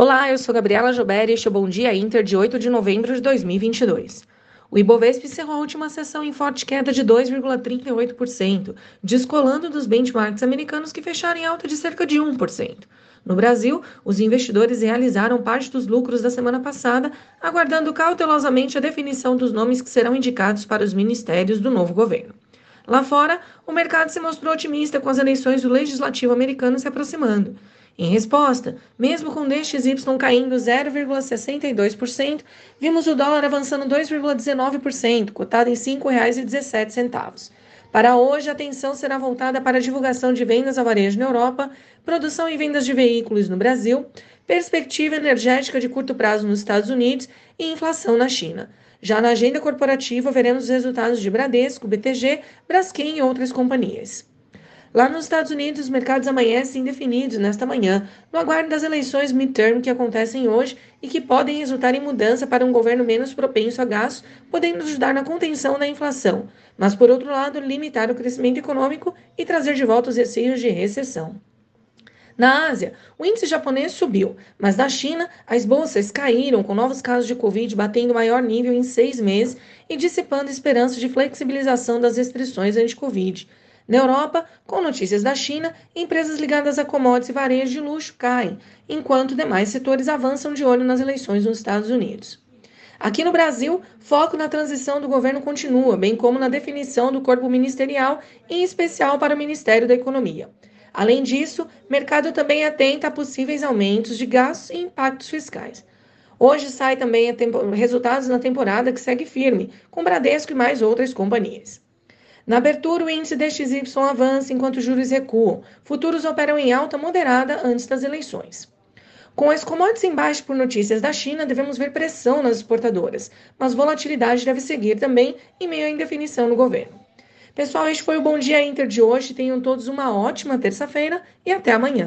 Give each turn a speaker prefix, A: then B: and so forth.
A: Olá, eu sou Gabriela Jober e este é o Bom Dia Inter de 8 de novembro de 2022. O Ibovespa encerrou a última sessão em forte queda de 2,38%, descolando dos benchmarks americanos que fecharam em alta de cerca de 1%. No Brasil, os investidores realizaram parte dos lucros da semana passada, aguardando cautelosamente a definição dos nomes que serão indicados para os ministérios do novo governo. Lá fora, o mercado se mostrou otimista com as eleições do legislativo americano se aproximando. Em resposta, mesmo com DXY caindo 0,62%, vimos o dólar avançando 2,19%, cotado em R$ 5,17. Para hoje, a atenção será voltada para a divulgação de vendas a varejo na Europa, produção e vendas de veículos no Brasil, perspectiva energética de curto prazo nos Estados Unidos e inflação na China. Já na agenda corporativa, veremos os resultados de Bradesco, BTG, Braskem e outras companhias. Lá nos Estados Unidos, os mercados amanhecem indefinidos nesta manhã, no aguardo das eleições midterm que acontecem hoje e que podem resultar em mudança para um governo menos propenso a gastos, podendo ajudar na contenção da inflação, mas, por outro lado, limitar o crescimento econômico e trazer de volta os receios de recessão. Na Ásia, o índice japonês subiu, mas na China, as bolsas caíram, com novos casos de Covid batendo o maior nível em seis meses e dissipando esperanças de flexibilização das restrições anti-Covid. Na Europa, com notícias da China, empresas ligadas a commodities e varejo de luxo caem, enquanto demais setores avançam de olho nas eleições nos Estados Unidos. Aqui no Brasil, foco na transição do governo continua, bem como na definição do corpo ministerial, em especial para o Ministério da Economia. Além disso, mercado também atenta a possíveis aumentos de gastos e impactos fiscais. Hoje sai também resultados na temporada que segue firme, com Bradesco e mais outras companhias. Na abertura, o índice DXY avança enquanto os juros recuam. Futuros operam em alta moderada antes das eleições. Com as commodities em baixa por notícias da China, devemos ver pressão nas exportadoras, mas volatilidade deve seguir também em meio à indefinição no governo. Pessoal, este foi o Bom Dia Inter de hoje. Tenham todos uma ótima terça-feira e até amanhã.